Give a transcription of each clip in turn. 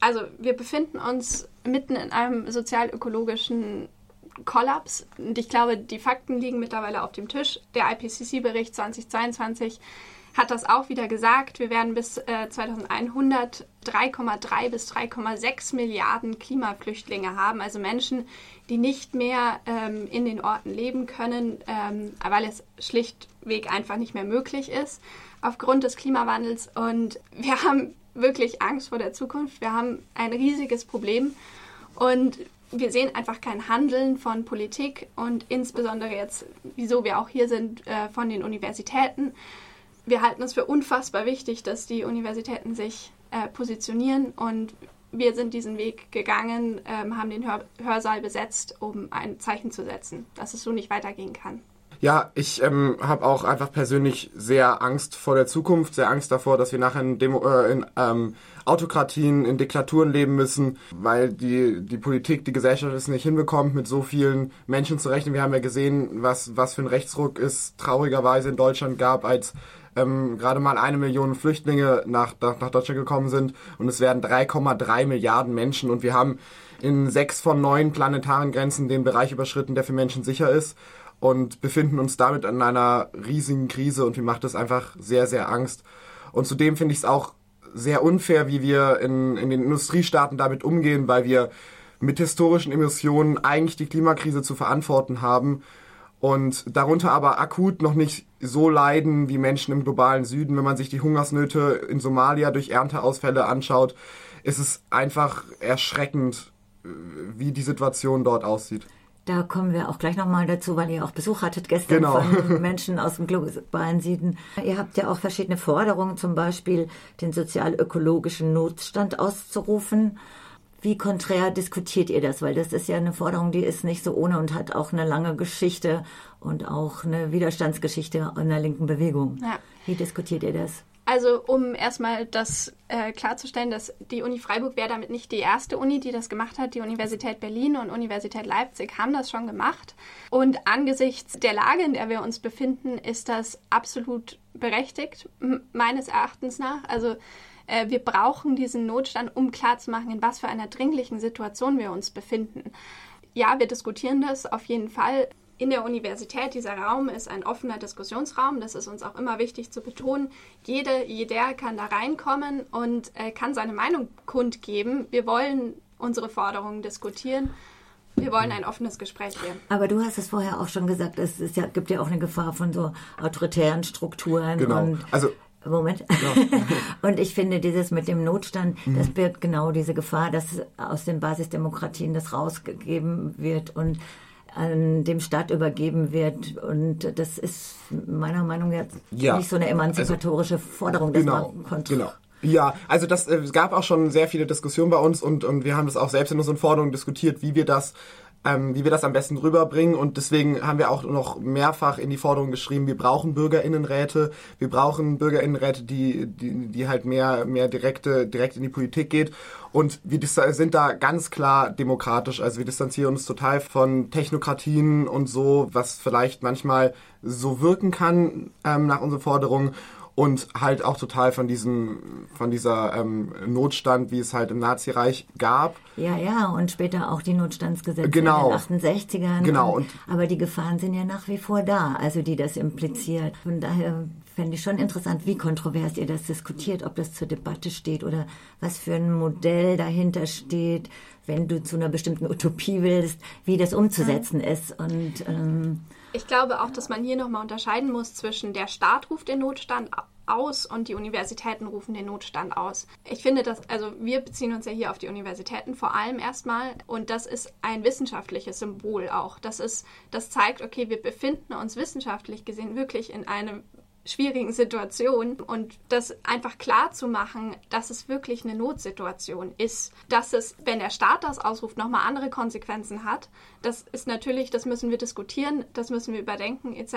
Also wir befinden uns mitten in einem sozial-ökologischen Kollaps. Und ich glaube, die Fakten liegen mittlerweile auf dem Tisch. Der IPCC-Bericht 2022 hat das auch wieder gesagt. Wir werden bis äh, 2100 3,3 bis 3,6 Milliarden Klimaflüchtlinge haben, also Menschen, die nicht mehr ähm, in den Orten leben können, ähm, weil es schlichtweg einfach nicht mehr möglich ist aufgrund des Klimawandels. Und wir haben wirklich Angst vor der Zukunft. Wir haben ein riesiges Problem und wir sehen einfach kein Handeln von Politik und insbesondere jetzt, wieso wir auch hier sind, äh, von den Universitäten. Wir halten es für unfassbar wichtig, dass die Universitäten sich äh, positionieren und wir sind diesen Weg gegangen, ähm, haben den Hör Hörsaal besetzt, um ein Zeichen zu setzen, dass es so nicht weitergehen kann. Ja, ich ähm, habe auch einfach persönlich sehr Angst vor der Zukunft, sehr Angst davor, dass wir nachher in, Demo äh, in ähm, Autokratien, in Diktaturen leben müssen, weil die, die Politik, die Gesellschaft es nicht hinbekommt, mit so vielen Menschen zu rechnen. Wir haben ja gesehen, was, was für ein Rechtsruck es traurigerweise in Deutschland gab, als ähm, gerade mal eine Million Flüchtlinge nach, nach, nach Deutschland gekommen sind. Und es werden 3,3 Milliarden Menschen. Und wir haben in sechs von neun planetaren Grenzen den Bereich überschritten, der für Menschen sicher ist und befinden uns damit in einer riesigen Krise und mir macht das einfach sehr, sehr Angst. Und zudem finde ich es auch sehr unfair, wie wir in, in den Industriestaaten damit umgehen, weil wir mit historischen Emissionen eigentlich die Klimakrise zu verantworten haben und darunter aber akut noch nicht so leiden wie Menschen im globalen Süden. Wenn man sich die Hungersnöte in Somalia durch Ernteausfälle anschaut, ist es einfach erschreckend, wie die Situation dort aussieht. Da kommen wir auch gleich nochmal dazu, weil ihr auch Besuch hattet gestern genau. von Menschen aus dem globalen Süden. Ihr habt ja auch verschiedene Forderungen, zum Beispiel den sozial-ökologischen Notstand auszurufen. Wie konträr diskutiert ihr das? Weil das ist ja eine Forderung, die ist nicht so ohne und hat auch eine lange Geschichte und auch eine Widerstandsgeschichte in der linken Bewegung. Ja. Wie diskutiert ihr das? Also um erstmal das äh, klarzustellen, dass die Uni Freiburg wäre damit nicht die erste Uni, die das gemacht hat. Die Universität Berlin und Universität Leipzig haben das schon gemacht. Und angesichts der Lage, in der wir uns befinden, ist das absolut berechtigt, meines Erachtens nach. Also äh, wir brauchen diesen Notstand, um klarzumachen, in was für einer dringlichen Situation wir uns befinden. Ja, wir diskutieren das auf jeden Fall in der Universität, dieser Raum ist ein offener Diskussionsraum. Das ist uns auch immer wichtig zu betonen. Jede, jeder kann da reinkommen und äh, kann seine Meinung kundgeben. Wir wollen unsere Forderungen diskutieren. Wir wollen ein offenes Gespräch führen. Aber du hast es vorher auch schon gesagt, es ja, gibt ja auch eine Gefahr von so autoritären Strukturen. Genau. also Moment. Ja. und ich finde, dieses mit dem Notstand, mhm. das birgt genau diese Gefahr, dass aus den Basisdemokratien das rausgegeben wird und an dem Staat übergeben wird. Und das ist meiner Meinung nach ja. nicht so eine emanzipatorische also, Forderung, dass genau, man kontrolliert. Genau. Ja, also das äh, gab auch schon sehr viele Diskussionen bei uns und, und wir haben das auch selbst in unseren Forderungen diskutiert, wie wir das ähm, wie wir das am besten rüberbringen. Und deswegen haben wir auch noch mehrfach in die Forderung geschrieben, wir brauchen Bürgerinnenräte, wir brauchen Bürgerinnenräte, die, die, die halt mehr, mehr direkte, direkt in die Politik geht. Und wir sind da ganz klar demokratisch. Also wir distanzieren uns total von Technokratien und so, was vielleicht manchmal so wirken kann ähm, nach unseren Forderungen und halt auch total von diesem, von dieser ähm, Notstand, wie es halt im Nazireich gab. Ja, ja, und später auch die Notstandsgesetze genau. in den 68ern. Genau. Und, aber die Gefahren sind ja nach wie vor da, also die das impliziert. Von daher fände ich schon interessant, wie kontrovers ihr das diskutiert, ob das zur Debatte steht oder was für ein Modell dahinter steht, wenn du zu einer bestimmten Utopie willst, wie das umzusetzen mhm. ist. Und ähm, ich glaube auch, dass man hier nochmal unterscheiden muss zwischen der Staat ruft den Notstand aus und die Universitäten rufen den Notstand aus. Ich finde, dass, also wir beziehen uns ja hier auf die Universitäten vor allem erstmal und das ist ein wissenschaftliches Symbol auch. Das ist, das zeigt, okay, wir befinden uns wissenschaftlich gesehen wirklich in einem schwierigen Situation und das einfach klar zu machen, dass es wirklich eine Notsituation ist, dass es, wenn der Staat das ausruft, nochmal andere Konsequenzen hat. Das ist natürlich, das müssen wir diskutieren, das müssen wir überdenken etc.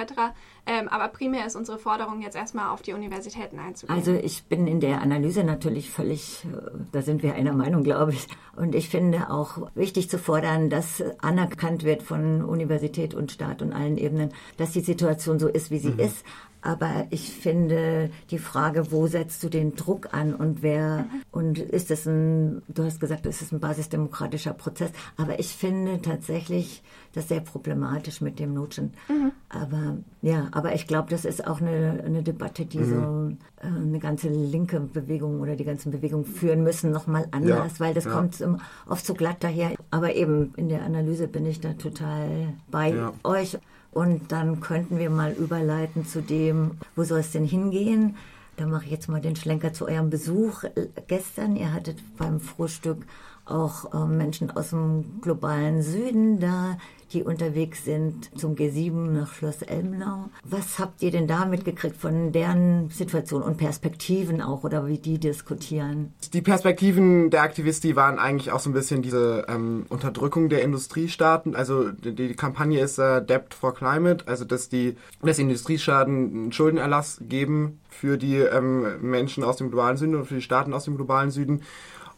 Ähm, aber primär ist unsere Forderung jetzt erstmal auf die Universitäten einzugehen. Also ich bin in der Analyse natürlich völlig, äh, da sind wir einer Meinung, glaube ich. Und ich finde auch wichtig zu fordern, dass anerkannt wird von Universität und Staat und allen Ebenen, dass die Situation so ist, wie sie mhm. ist. Aber ich finde die Frage, wo setzt du den Druck an und wer, und ist es ein, du hast gesagt, es ist ein basisdemokratischer Prozess, aber ich finde tatsächlich das sehr problematisch mit dem Notstand. Mhm. Aber ja, aber ich glaube, das ist auch eine, eine Debatte, die mhm. so äh, eine ganze linke Bewegung oder die ganzen Bewegungen führen müssen, nochmal anders, ja. weil das ja. kommt oft so glatt daher. Aber eben in der Analyse bin ich da total bei ja. euch. Und dann könnten wir mal überleiten zu dem, wo soll es denn hingehen? Da mache ich jetzt mal den Schlenker zu eurem Besuch gestern. Ihr hattet beim Frühstück auch äh, Menschen aus dem globalen Süden da, die unterwegs sind zum G7 nach Schloss Elmlau. Was habt ihr denn da mitgekriegt von deren Situation und Perspektiven auch oder wie die diskutieren? Die Perspektiven der Aktivisten waren eigentlich auch so ein bisschen diese ähm, Unterdrückung der Industriestaaten. Also die, die Kampagne ist äh, Debt for Climate, also dass die dass Industriestaaten einen Schuldenerlass geben für die ähm, Menschen aus dem globalen Süden und für die Staaten aus dem globalen Süden.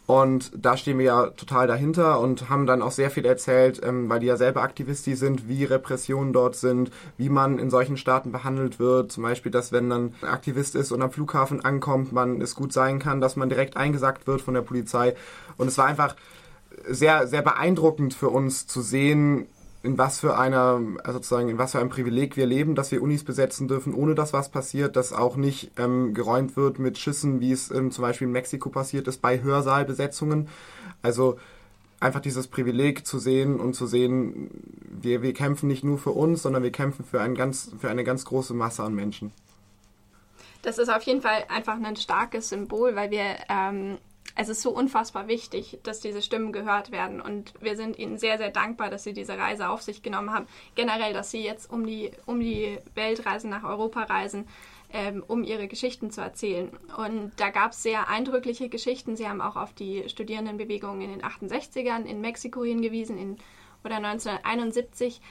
Und da stehen wir ja total dahinter und haben dann auch sehr viel erzählt, ähm, weil die ja selber Aktivisti sind, wie Repressionen dort sind, wie man in solchen Staaten behandelt wird. Zum Beispiel, dass wenn dann ein Aktivist ist und am Flughafen ankommt, man es gut sein kann, dass man direkt eingesackt wird von der Polizei. Und es war einfach sehr, sehr beeindruckend für uns zu sehen, in was für einer, also sozusagen, in was für einem Privileg wir leben, dass wir Unis besetzen dürfen, ohne dass was passiert, dass auch nicht ähm, geräumt wird mit Schüssen, wie es ähm, zum Beispiel in Mexiko passiert ist, bei Hörsaalbesetzungen. Also einfach dieses Privileg zu sehen und zu sehen, wir, wir kämpfen nicht nur für uns, sondern wir kämpfen für, ein ganz, für eine ganz große Masse an Menschen. Das ist auf jeden Fall einfach ein starkes Symbol, weil wir ähm, es ist so unfassbar wichtig, dass diese Stimmen gehört werden. Und wir sind Ihnen sehr, sehr dankbar, dass Sie diese Reise auf sich genommen haben. Generell, dass Sie jetzt um die, um die Welt reisen, nach Europa reisen, ähm, um Ihre Geschichten zu erzählen. Und da gab es sehr eindrückliche Geschichten. Sie haben auch auf die Studierendenbewegung in den 68ern in Mexiko hingewiesen in, oder 1971.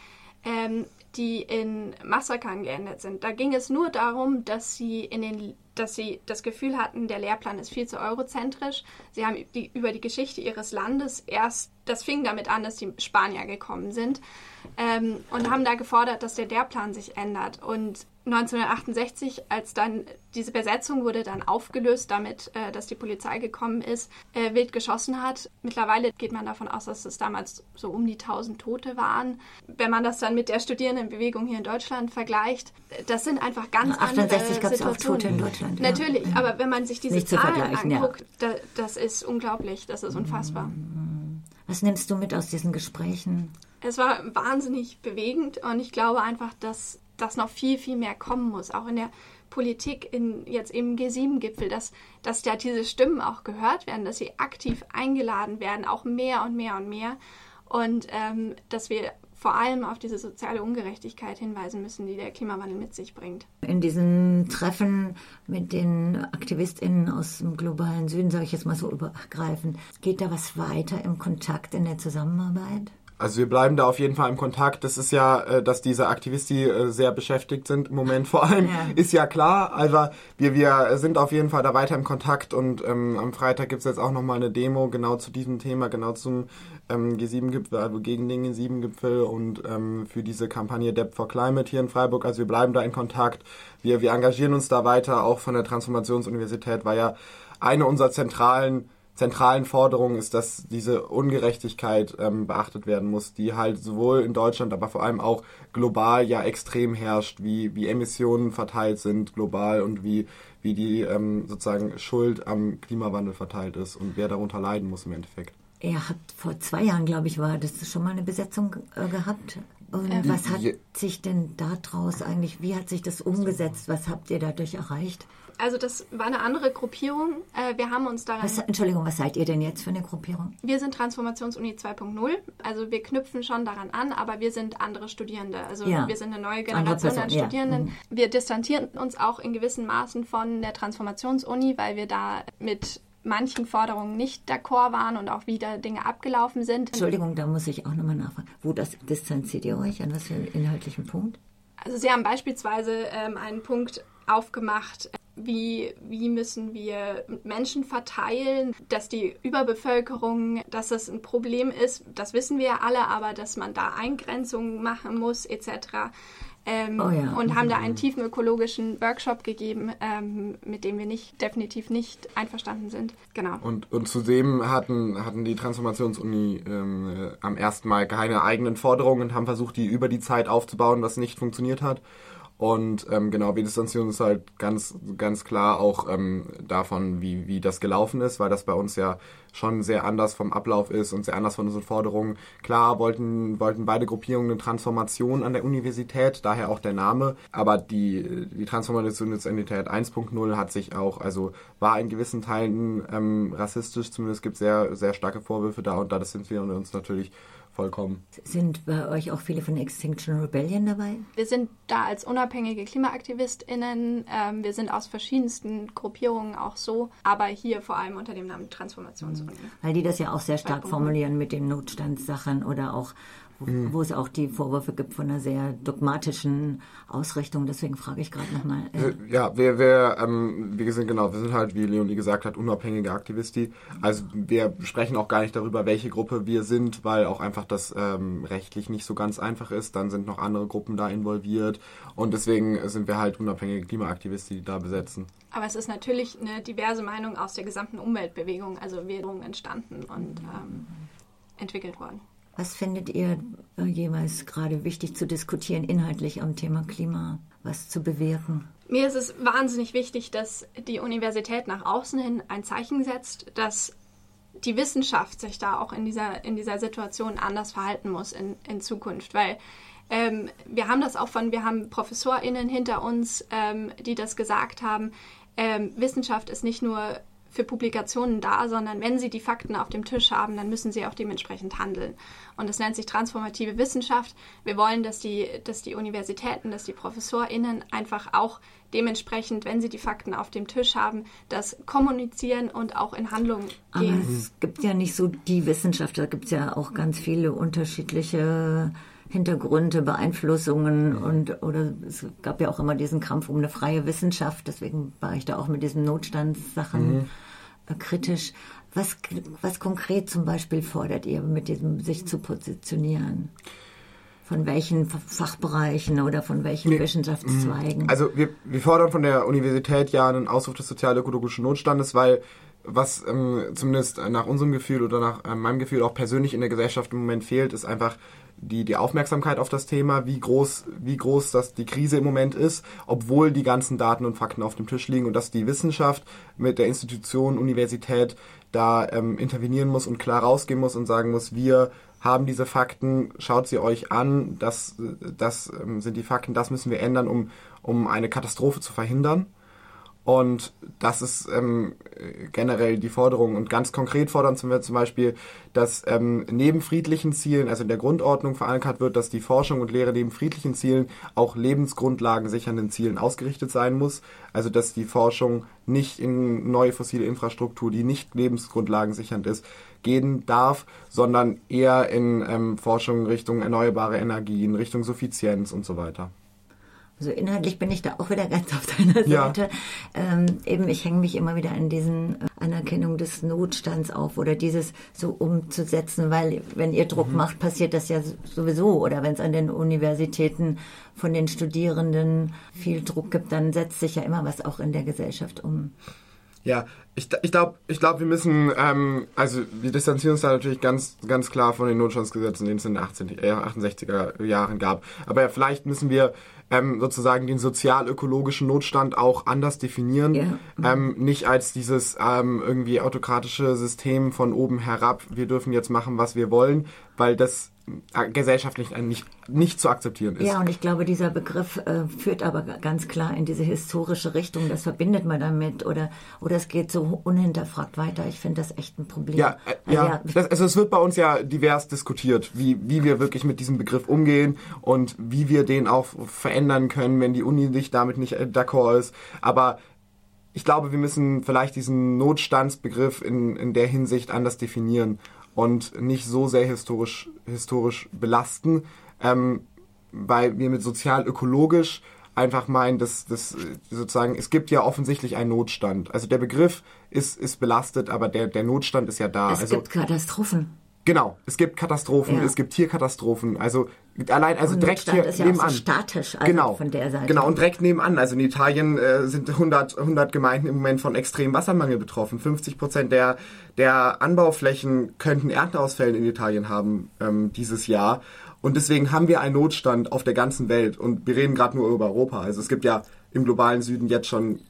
Ähm, die in Massakern geendet sind. Da ging es nur darum, dass sie in den dass sie das Gefühl hatten, der Lehrplan ist viel zu eurozentrisch. Sie haben die, über die Geschichte ihres Landes erst, das fing damit an, dass die Spanier gekommen sind ähm, und haben da gefordert, dass der Lehrplan sich ändert. Und 1968, als dann diese Besetzung wurde dann aufgelöst, damit, äh, dass die Polizei gekommen ist, äh, wild geschossen hat. Mittlerweile geht man davon aus, dass es damals so um die 1000 Tote waren. Wenn man das dann mit der Studierendenbewegung hier in Deutschland vergleicht, das sind einfach ganz 68 andere Situationen. Tote in Deutschland. Natürlich, ja. aber wenn man sich diese Nicht Zahlen anguckt, ja. da, das ist unglaublich, das ist unfassbar. Was nimmst du mit aus diesen Gesprächen? Es war wahnsinnig bewegend und ich glaube einfach, dass dass noch viel, viel mehr kommen muss, auch in der Politik, in, jetzt im G7-Gipfel, dass, dass da diese Stimmen auch gehört werden, dass sie aktiv eingeladen werden, auch mehr und mehr und mehr. Und ähm, dass wir vor allem auf diese soziale Ungerechtigkeit hinweisen müssen, die der Klimawandel mit sich bringt. In diesen Treffen mit den AktivistInnen aus dem globalen Süden, sage ich jetzt mal so übergreifend, geht da was weiter im Kontakt, in der Zusammenarbeit? Also wir bleiben da auf jeden Fall im Kontakt. Das ist ja, äh, dass diese Aktivisti äh, sehr beschäftigt sind im Moment vor allem, ja. ist ja klar. Also wir, wir sind auf jeden Fall da weiter im Kontakt und ähm, am Freitag gibt's jetzt auch nochmal eine Demo genau zu diesem Thema, genau zum ähm, G7-Gipfel, also gegen den G7-Gipfel und ähm, für diese Kampagne Debt for Climate hier in Freiburg. Also wir bleiben da in Kontakt. Wir, wir engagieren uns da weiter, auch von der Transformationsuniversität war ja eine unserer zentralen zentralen Forderungen ist, dass diese Ungerechtigkeit ähm, beachtet werden muss, die halt sowohl in Deutschland, aber vor allem auch global ja extrem herrscht, wie, wie Emissionen verteilt sind global und wie, wie die ähm, sozusagen Schuld am Klimawandel verteilt ist und wer darunter leiden muss im Endeffekt. Ihr habt vor zwei Jahren, glaube ich, war das schon mal eine Besetzung äh, gehabt. Und ähm, was hat sich denn daraus eigentlich, wie hat sich das umgesetzt? Was habt ihr dadurch erreicht? Also das war eine andere Gruppierung. Äh, wir haben uns daran... Was, Entschuldigung, was seid ihr denn jetzt für eine Gruppierung? Wir sind Transformationsuni 2.0. Also wir knüpfen schon daran an, aber wir sind andere Studierende. Also ja. wir sind eine neue Generation an Studierenden. Ja. Mhm. Wir distanzieren uns auch in gewissen Maßen von der Transformationsuni, weil wir da mit manchen Forderungen nicht d'accord waren und auch wieder Dinge abgelaufen sind. Entschuldigung, da muss ich auch nochmal nachfragen. Wo das distanziert ihr euch? An was für einen inhaltlichen Punkt? Also Sie haben beispielsweise ähm, einen Punkt aufgemacht, wie, wie müssen wir Menschen verteilen, dass die Überbevölkerung, dass das ein Problem ist, das wissen wir ja alle, aber dass man da Eingrenzungen machen muss etc. Ähm, oh ja. Und haben da einen tiefen ökologischen Workshop gegeben, ähm, mit dem wir nicht definitiv nicht einverstanden sind. Genau. Und, und zudem hatten, hatten die Transformationsuni ähm, am ersten Mal keine eigenen Forderungen und haben versucht, die über die Zeit aufzubauen, was nicht funktioniert hat. Und ähm, genau, wir distanzieren uns halt ganz, ganz klar auch ähm, davon, wie, wie das gelaufen ist, weil das bei uns ja schon sehr anders vom Ablauf ist und sehr anders von unseren Forderungen. Klar wollten, wollten beide Gruppierungen eine Transformation an der Universität, daher auch der Name, aber die, die Transformation der Universität 1.0 hat sich auch, also war in gewissen Teilen ähm, rassistisch, zumindest gibt es sehr, sehr starke Vorwürfe da und da sind wir uns natürlich vollkommen. Sind bei euch auch viele von Extinction Rebellion dabei? Wir sind da als unabhängige KlimaaktivistInnen. Ähm, wir sind aus verschiedensten Gruppierungen auch so, aber hier vor allem unter dem Namen Transformationsuni. Weil die das ja auch sehr stark formulieren mit den Notstandssachen oder auch mhm. wo es auch die Vorwürfe gibt von einer sehr dogmatischen Ausrichtung. Deswegen frage ich gerade nochmal. Äh. Ja, wir, wir, ähm, wir sind genau, wir sind halt, wie Leonie gesagt hat, unabhängige Aktivisti. Also wir sprechen auch gar nicht darüber, welche Gruppe wir sind, weil auch einfach das ähm, rechtlich nicht so ganz einfach ist. Dann sind noch andere Gruppen da involviert und deswegen sind wir halt unabhängige Klimaaktivisti, die da besetzen. Aber es ist natürlich eine diverse Meinung aus der gesamten Umweltbewegung, also Währung entstanden und ähm, entwickelt worden. Was findet ihr äh, jeweils gerade wichtig zu diskutieren, inhaltlich am Thema Klima, was zu bewirken? Mir ist es wahnsinnig wichtig, dass die Universität nach außen hin ein Zeichen setzt, dass die Wissenschaft sich da auch in dieser, in dieser Situation anders verhalten muss in, in Zukunft, weil ähm, wir haben das auch von, wir haben ProfessorInnen hinter uns, ähm, die das gesagt haben. Ähm, Wissenschaft ist nicht nur für Publikationen da, sondern wenn sie die Fakten auf dem Tisch haben, dann müssen sie auch dementsprechend handeln. Und das nennt sich transformative Wissenschaft. Wir wollen, dass die, dass die Universitäten, dass die ProfessorInnen einfach auch dementsprechend, wenn sie die Fakten auf dem Tisch haben, das kommunizieren und auch in Handlung gehen. Aber es gibt ja nicht so die Wissenschaft, da gibt es ja auch ganz viele unterschiedliche Hintergründe, Beeinflussungen und oder es gab ja auch immer diesen Kampf um eine freie Wissenschaft, deswegen war ich da auch mit diesen Notstandssachen. Mhm kritisch. Was, was konkret zum Beispiel fordert ihr mit diesem sich zu positionieren? Von welchen Fachbereichen oder von welchen wir, Wissenschaftszweigen? Mhm. Also wir, wir fordern von der Universität ja einen Ausruf des sozial-ökologischen Notstandes, weil was ähm, zumindest nach unserem Gefühl oder nach äh, meinem Gefühl auch persönlich in der Gesellschaft im Moment fehlt, ist einfach die, die Aufmerksamkeit auf das Thema, wie groß, wie groß das die Krise im Moment ist, obwohl die ganzen Daten und Fakten auf dem Tisch liegen und dass die Wissenschaft mit der Institution Universität da ähm, intervenieren muss und klar rausgehen muss und sagen muss, wir haben diese Fakten, schaut sie euch an, das, das ähm, sind die Fakten, das müssen wir ändern, um, um eine Katastrophe zu verhindern. Und das ist ähm, generell die Forderung. Und ganz konkret fordern wir zum Beispiel, dass ähm, neben friedlichen Zielen, also in der Grundordnung verankert wird, dass die Forschung und Lehre neben friedlichen Zielen auch Lebensgrundlagen sichernden Zielen ausgerichtet sein muss. Also dass die Forschung nicht in neue fossile Infrastruktur, die nicht lebensgrundlagen sichernd ist, gehen darf, sondern eher in ähm, Forschung Richtung erneuerbare Energien, Richtung Suffizienz und so weiter. Also inhaltlich bin ich da auch wieder ganz auf deiner ja. Seite. Ähm, eben, ich hänge mich immer wieder an diesen äh, Anerkennung des Notstands auf oder dieses so umzusetzen, weil wenn ihr Druck mhm. macht, passiert das ja sowieso. Oder wenn es an den Universitäten von den Studierenden viel Druck gibt, dann setzt sich ja immer was auch in der Gesellschaft um. Ja, ich, ich glaube, ich glaub, wir müssen, ähm, also wir distanzieren uns da natürlich ganz, ganz klar von den Notstandsgesetzen, die es in den 18, äh, 68er Jahren gab. Aber ja, vielleicht müssen wir ähm, sozusagen den sozial-ökologischen Notstand auch anders definieren. Yeah. Ähm, nicht als dieses ähm, irgendwie autokratische System von oben herab, wir dürfen jetzt machen, was wir wollen, weil das gesellschaftlich nicht, nicht zu akzeptieren ist. Ja, und ich glaube, dieser Begriff äh, führt aber ganz klar in diese historische Richtung. Das verbindet man damit oder, oder es geht so unhinterfragt weiter. Ich finde das echt ein Problem. Ja, äh, also, ja, Das, also es wird bei uns ja divers diskutiert, wie, wie wir wirklich mit diesem Begriff umgehen und wie wir den auch verändern können, wenn die Uni nicht damit nicht äh, d'accord ist. Aber ich glaube, wir müssen vielleicht diesen Notstandsbegriff in, in der Hinsicht anders definieren und nicht so sehr historisch, historisch belasten, ähm, weil wir mit sozial-ökologisch einfach meinen, dass, dass sozusagen, es gibt ja offensichtlich einen Notstand. Also der Begriff ist, ist belastet, aber der, der Notstand ist ja da. Es also, gibt Katastrophen. Genau, es gibt Katastrophen, ja. es gibt Tierkatastrophen, also allein, also und direkt hier ist ja nebenan. So statisch, also genau, von der Seite. Genau, und direkt nebenan, also in Italien äh, sind 100, 100 Gemeinden im Moment von extremem Wassermangel betroffen. 50 Prozent der, der Anbauflächen könnten Ernteausfällen in Italien haben ähm, dieses Jahr. Und deswegen haben wir einen Notstand auf der ganzen Welt. Und wir reden gerade nur über Europa. Also es gibt ja im globalen Süden jetzt schon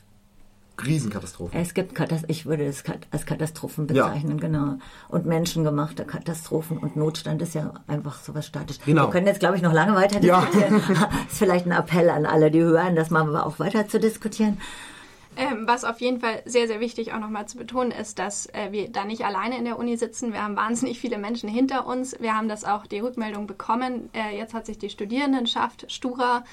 Riesenkatastrophen. Es gibt Katastrophen, ich würde es als Katastrophen bezeichnen, ja. genau. Und menschengemachte Katastrophen und Notstand ist ja einfach sowas statisch. Genau. Wir können jetzt, glaube ich, noch lange weiter diskutieren. Ja. ist vielleicht ein Appell an alle, die hören, das mal auch weiter zu diskutieren. Ähm, was auf jeden Fall sehr, sehr wichtig auch nochmal zu betonen ist, dass äh, wir da nicht alleine in der Uni sitzen. Wir haben wahnsinnig viele Menschen hinter uns. Wir haben das auch die Rückmeldung bekommen. Äh, jetzt hat sich die Studierendenschaft Stura,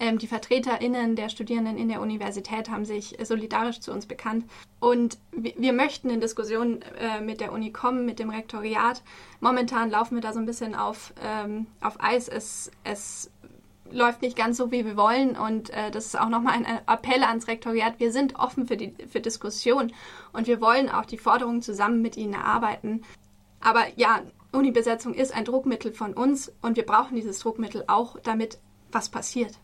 ähm, die VertreterInnen der Studierenden in der Universität haben sich solidarisch zu uns bekannt. Und wir, möchten in Diskussionen äh, mit der Uni kommen, mit dem Rektoriat. Momentan laufen wir da so ein bisschen auf, ähm, auf Eis. Es, es läuft nicht ganz so, wie wir wollen. Und äh, das ist auch nochmal ein Appell ans Rektoriat. Wir sind offen für, die, für Diskussion und wir wollen auch die Forderungen zusammen mit Ihnen erarbeiten. Aber ja, Unibesetzung ist ein Druckmittel von uns und wir brauchen dieses Druckmittel auch, damit was passiert.